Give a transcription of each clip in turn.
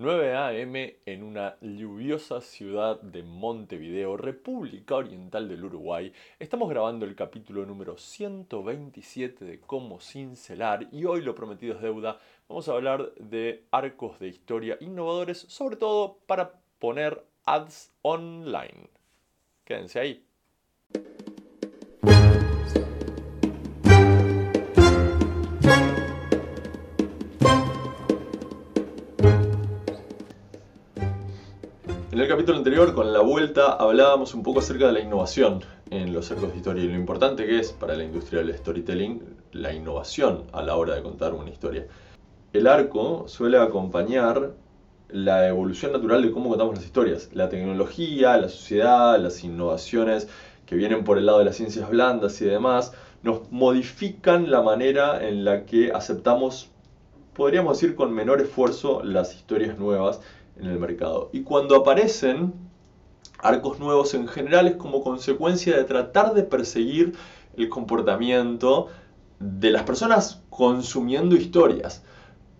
9 a.m. en una lluviosa ciudad de Montevideo, República Oriental del Uruguay. Estamos grabando el capítulo número 127 de Cómo cincelar y hoy lo prometido es deuda. Vamos a hablar de arcos de historia innovadores, sobre todo para poner ads online. Quédense ahí. Capítulo anterior, con la vuelta, hablábamos un poco acerca de la innovación en los arcos de historia y lo importante que es para la industria del storytelling la innovación a la hora de contar una historia. El arco suele acompañar la evolución natural de cómo contamos las historias, la tecnología, la sociedad, las innovaciones que vienen por el lado de las ciencias blandas y demás, nos modifican la manera en la que aceptamos, podríamos decir con menor esfuerzo, las historias nuevas en el mercado. Y cuando aparecen arcos nuevos en general es como consecuencia de tratar de perseguir el comportamiento de las personas consumiendo historias.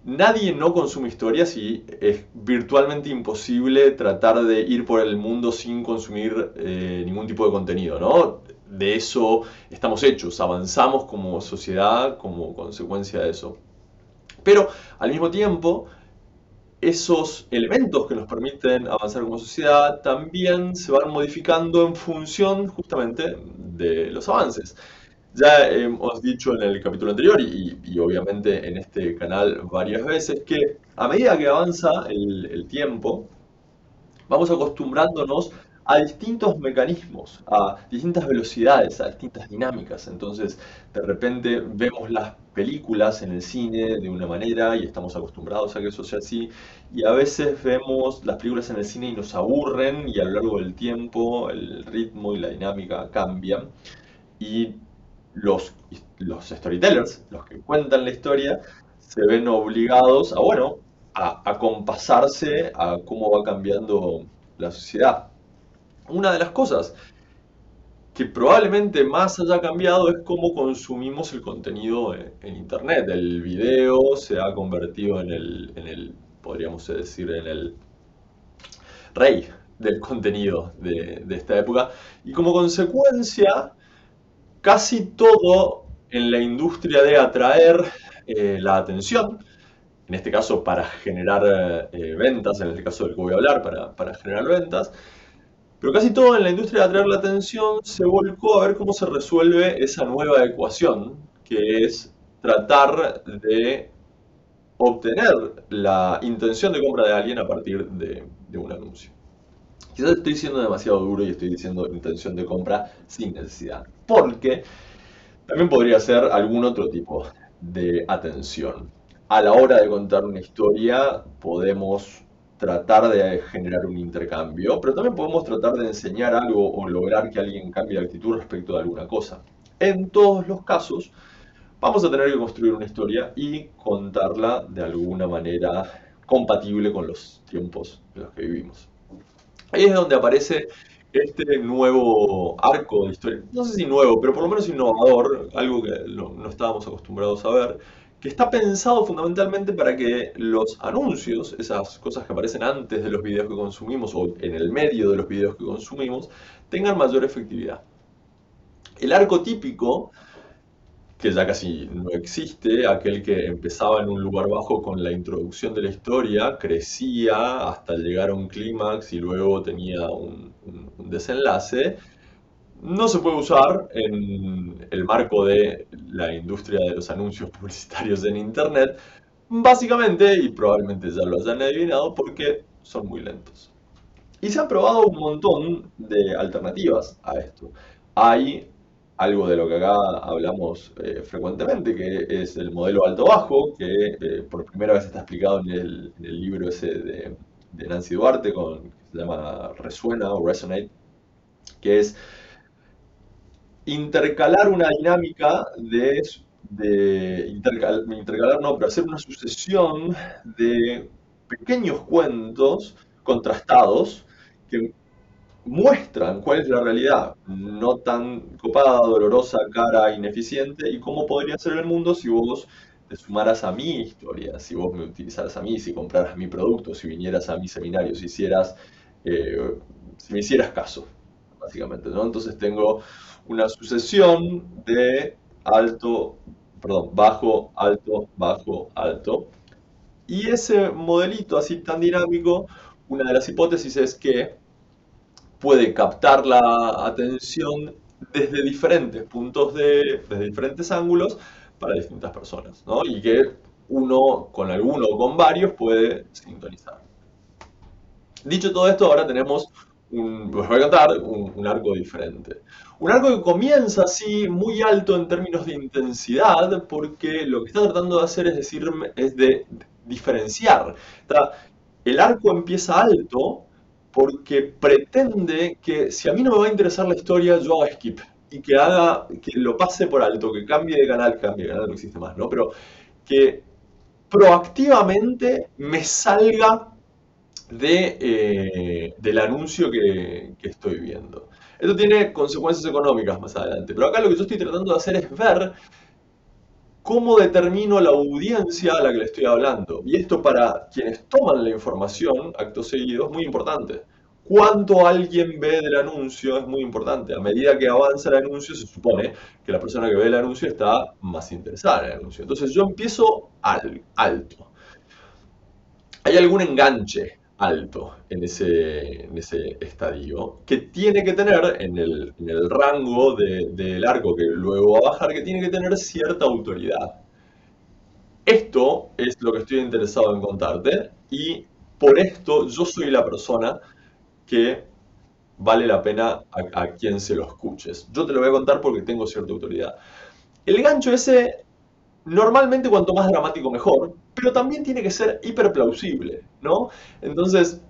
Nadie no consume historias y es virtualmente imposible tratar de ir por el mundo sin consumir eh, ningún tipo de contenido, ¿no? De eso estamos hechos, avanzamos como sociedad como consecuencia de eso. Pero al mismo tiempo, esos elementos que nos permiten avanzar como sociedad también se van modificando en función justamente de los avances. Ya hemos dicho en el capítulo anterior y, obviamente en este canal varias veces que a medida que avanza el, el tiempo, vamos acostumbrándonos a distintos mecanismos, a distintas velocidades, a distintas dinámicas. Entonces, de repente vemos las películas en el cine de una manera y estamos acostumbrados a que eso sea así. Y a veces vemos las películas en el cine y nos aburren y a lo largo del tiempo el ritmo y la dinámica cambian. Y los, los storytellers, los que cuentan la historia, se ven obligados a, bueno, a, a compasarse a cómo va cambiando la sociedad una de las cosas que probablemente más haya cambiado es cómo consumimos el contenido en, Internet. El video se ha convertido en el, en el, podríamos decir, en el rey del contenido de, esta época. Y como consecuencia, casi todo en la industria de atraer eh, la atención, en este caso para generar eh, ventas, en el caso del que voy a hablar, para generar ventas, pero casi todo en la industria de atraer la atención se volcó a ver cómo se resuelve esa nueva ecuación, que es tratar de obtener la intención de compra de alguien a partir de, un anuncio. Quizás estoy siendo demasiado duro y estoy diciendo intención de compra sin necesidad, porque también podría ser algún otro tipo de atención. A la hora de contar una historia podemos tratar de generar un intercambio, pero también podemos tratar de enseñar algo o lograr que alguien cambie de actitud respecto de alguna cosa. En todos los casos, vamos a tener que construir una historia y contarla de alguna manera compatible con los tiempos en los que vivimos. Ahí es donde aparece este nuevo arco de historia, no sé si nuevo, pero por lo menos innovador, algo que no estábamos acostumbrados a ver, que está pensado fundamentalmente para que los anuncios, esas cosas que aparecen antes de los videos que consumimos o en el medio de los videos que consumimos, tengan mayor efectividad. El arco típico, que ya casi no existe, aquel que empezaba en un lugar bajo con la introducción de la historia, crecía hasta llegar a un clímax y luego tenía un, un desenlace, no se puede usar en el marco de la industria de los anuncios publicitarios en Internet, básicamente, y probablemente ya lo hayan adivinado, porque son muy lentos. Y se han probado un montón de alternativas a esto. Hay algo de lo que acá hablamos eh, frecuentemente, que es el modelo alto-bajo, que eh, por primera vez está explicado en el, libro ese de, Nancy Duarte, con, que se llama Resuena o Resonate, que es intercalar una dinámica de, intercalar, no, pero hacer una sucesión de pequeños cuentos contrastados que muestran cuál es la realidad no tan copada, dolorosa, cara, ineficiente y cómo podría ser el mundo si vos te sumaras a mi historia, si vos me utilizaras a mí, si compraras mi producto, si vinieras a mi seminario, si hicieras, eh, si me hicieras caso, básicamente, ¿no? Entonces tengo una sucesión de alto, perdón, bajo, alto, bajo, alto. Y ese modelito así tan dinámico, una de las hipótesis es que puede captar la atención desde diferentes puntos de, desde diferentes ángulos para distintas personas, ¿no? Y que uno con alguno o con varios puede sintonizar. Dicho todo esto, ahora tenemos un, voy a un, arco diferente. Un arco que comienza así muy alto en términos de intensidad, porque lo que está tratando de hacer es decirme, es de diferenciar. El arco empieza alto porque pretende que si a mí no me va a interesar la historia, yo haga skip y que haga, que lo pase por alto, que cambie de canal, cambie de canal, no existe más, ¿no? Pero que proactivamente me salga de, eh, del anuncio que, que, estoy viendo. Esto tiene consecuencias económicas más adelante, pero acá lo que yo estoy tratando de hacer es ver cómo determino la audiencia a la que le estoy hablando. Y esto para quienes toman la información, acto seguido, es muy importante. Cuánto alguien ve del anuncio es muy importante. A medida que avanza el anuncio, se supone que la persona que ve el anuncio está más interesada en el anuncio. Entonces yo empiezo al, alto. Hay algún enganche alto en ese, en ese estadio, que tiene que tener en el, en el rango del de, arco que luego va a bajar, que tiene que tener cierta autoridad. Esto es lo que estoy interesado en contarte y por esto yo soy la persona que vale la pena a, a, quien se lo escuches. Yo te lo voy a contar porque tengo cierta autoridad. El gancho ese Normalmente cuanto más dramático mejor, pero también tiene que ser hiperplausible, ¿no? Entonces,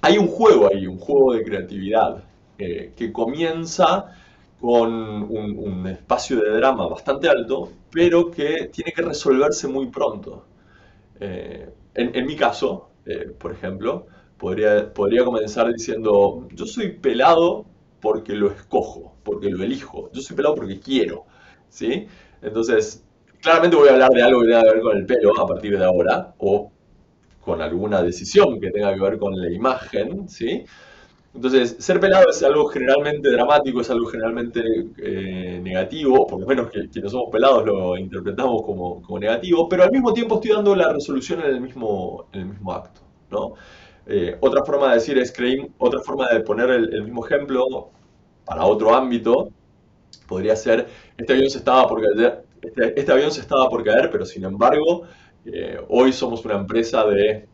hay un juego ahí, un juego de creatividad, eh, que comienza con un, espacio de drama bastante alto, pero que tiene que resolverse muy pronto. Eh, en, mi caso, eh, por ejemplo, podría, podría comenzar diciendo, yo soy pelado porque lo escojo, porque lo elijo, yo soy pelado porque quiero, ¿sí? Entonces, claramente voy a hablar de algo que tenga que ver con el pelo a partir de ahora, o con alguna decisión que tenga que ver con la imagen, ¿sí? Entonces, ser pelado es algo generalmente dramático, es algo generalmente eh, negativo, por lo menos que quienes somos pelados lo interpretamos como, negativo, pero al mismo tiempo estoy dando la resolución en el mismo, en el mismo acto, ¿no? Eh, otra forma de decir es, creí, otra forma de poner el, el mismo ejemplo para otro ámbito podría ser, este avión se estaba por caer, este, este, avión se estaba por caer, pero sin embargo, eh, hoy somos una empresa de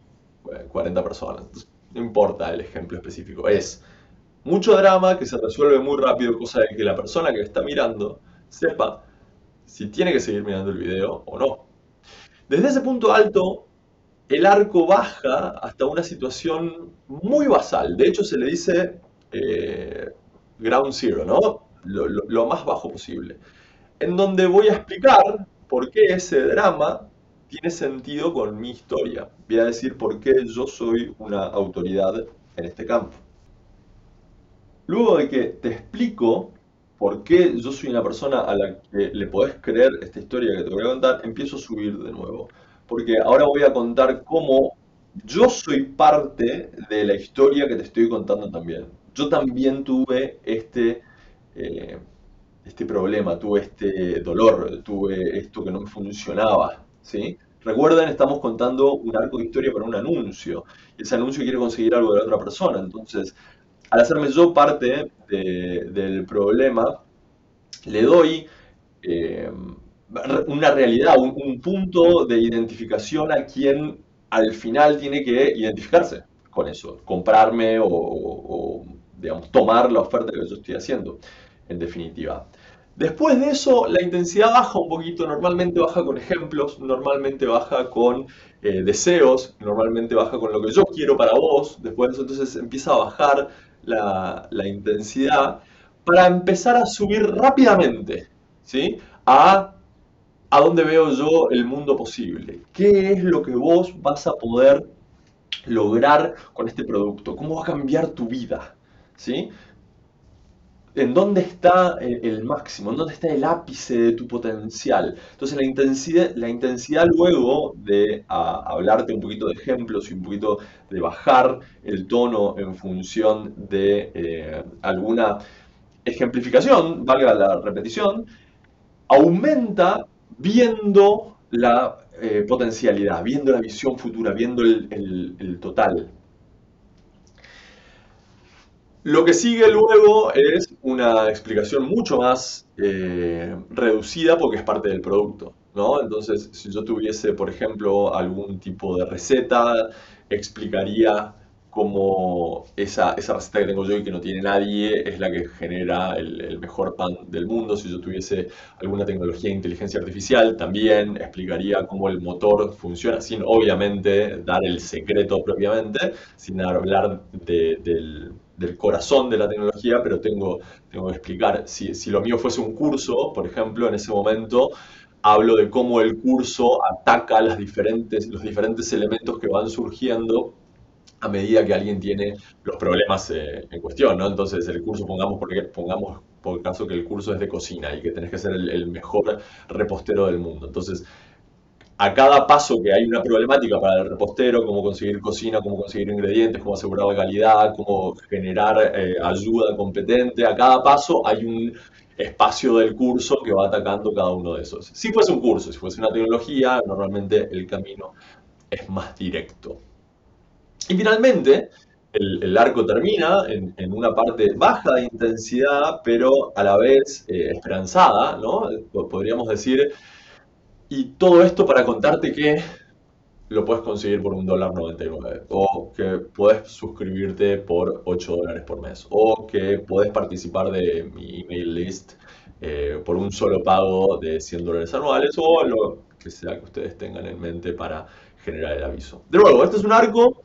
40 personas. no importa el ejemplo específico, es mucho drama que se resuelve muy rápido, cosa de que la persona que está mirando sepa si tiene que seguir mirando el video o no. Desde ese punto alto, el arco baja hasta una situación muy basal. De hecho, se le dice eh, ground zero, ¿no? lo más bajo posible en donde voy a explicar por qué ese drama tiene sentido con mi historia. Voy a decir por qué yo soy una autoridad en este campo. Luego de que te explico por qué yo soy una persona a la que le podés creer esta historia que te voy a contar, empiezo a subir de nuevo. Porque ahora voy a contar cómo yo soy parte de la historia que te estoy contando también. Yo también tuve este... Eh, este problema, tuve este dolor, tuve esto que no me funcionaba, ¿sí? Recuerden, estamos contando un arco de historia para un anuncio. Ese anuncio quiere conseguir algo de la otra persona. Entonces, al hacerme yo parte del problema, le doy eh, una realidad, un, punto de identificación a quien al final tiene que identificarse con eso, comprarme o, o digamos, tomar la oferta que yo estoy haciendo en definitiva. Después de eso, la intensidad baja un poquito, normalmente baja con ejemplos, normalmente baja con eh, deseos, normalmente baja con lo que yo quiero para vos, después de eso entonces empieza a bajar la, intensidad para empezar a subir rápidamente, ¿sí? A, a dónde veo yo el mundo posible, qué es lo que vos vas a poder lograr con este producto, cómo va a cambiar tu vida, ¿sí? En dónde está el, máximo, en dónde está el ápice de tu potencial. Entonces la intensidad, la intensidad luego de hablarte un poquito de ejemplos y un poquito de bajar el tono en función de eh, alguna ejemplificación, valga la repetición, aumenta viendo la eh, potencialidad, viendo la visión futura, viendo el total. Lo que sigue luego es una explicación mucho más eh, reducida porque es parte del producto. ¿no? Entonces, si yo tuviese, por ejemplo, algún tipo de receta, explicaría cómo esa, esa receta que tengo yo y que no tiene nadie es la que genera el, mejor pan del mundo. Si yo tuviese alguna tecnología de inteligencia artificial, también explicaría cómo el motor funciona, sin obviamente dar el secreto propiamente, sin hablar del del corazón de la tecnología, pero tengo, tengo que explicar, si, si, lo mío fuese un curso, por ejemplo, en ese momento hablo de cómo el curso ataca las diferentes, los diferentes elementos que van surgiendo a medida que alguien tiene los problemas eh, en cuestión, ¿no? Entonces el curso, pongamos, porque, pongamos por caso que el curso es de cocina y que tenés que ser el, el mejor repostero del mundo. Entonces, a cada paso que hay una problemática para el repostero, cómo conseguir cocina, cómo conseguir ingredientes, cómo asegurar la calidad, cómo generar eh, ayuda competente, a cada paso hay un espacio del curso que va atacando cada uno de esos. Si fuese un curso, si fuese una tecnología, normalmente el camino es más directo. Y finalmente, el, arco termina en, una parte baja de intensidad, pero a la vez eh, esperanzada, ¿no? Podríamos decir y todo esto para contarte que lo puedes conseguir por un dólar 99 o que puedes suscribirte por 8 dólares por mes o que puedes participar de mi email list eh, por un solo pago de 100 dólares anuales o lo que sea que ustedes tengan en mente para generar el aviso. De nuevo, este es un arco,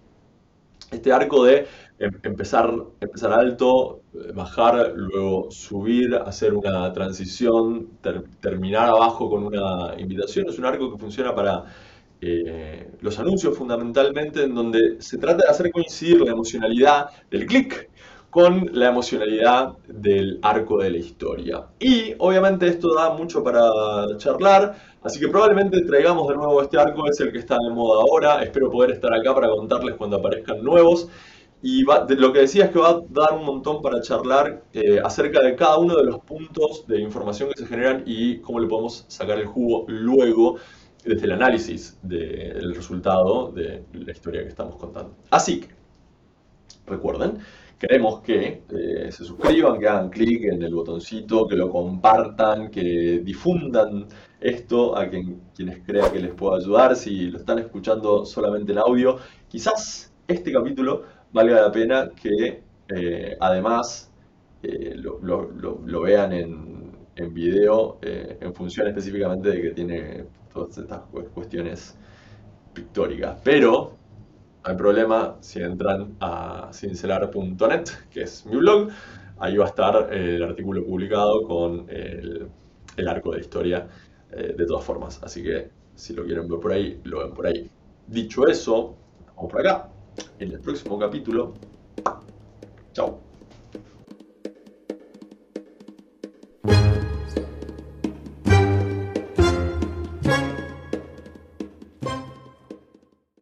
este arco de empezar, empezar alto, bajar, luego subir, hacer una transición, terminar abajo con una invitación. Es un arco que funciona para eh, los anuncios fundamentalmente, en donde se trata de hacer coincidir la emocionalidad del clic con la emocionalidad del arco de la historia. Y obviamente esto da mucho para charlar, así que probablemente traigamos de nuevo este arco, es el que está de moda ahora, espero poder estar acá para contarles cuando aparezcan nuevos. Y lo que decía es que va a dar un montón para charlar eh, acerca de cada uno de los puntos de información que se generan y cómo le podemos sacar el jugo luego desde el análisis del resultado de la historia que estamos contando. Así que, recuerden, queremos que eh, se suscriban, que hagan clic en el botoncito, que lo compartan, que difundan esto a quien, quienes crean que les pueda ayudar. Si lo están escuchando solamente en audio, quizás este capítulo valga la pena que eh, además eh, lo, vean en, en video eh, en función específicamente de que tiene todas estas cuestiones pictóricas. Pero hay problema si entran a cincelar.net, que es mi blog. Ahí va a estar el artículo publicado con el, el arco de historia de todas formas. Así que si lo quieren ver por ahí, lo ven por ahí. Dicho eso, vamos por acá en el próximo capítulo. Chao.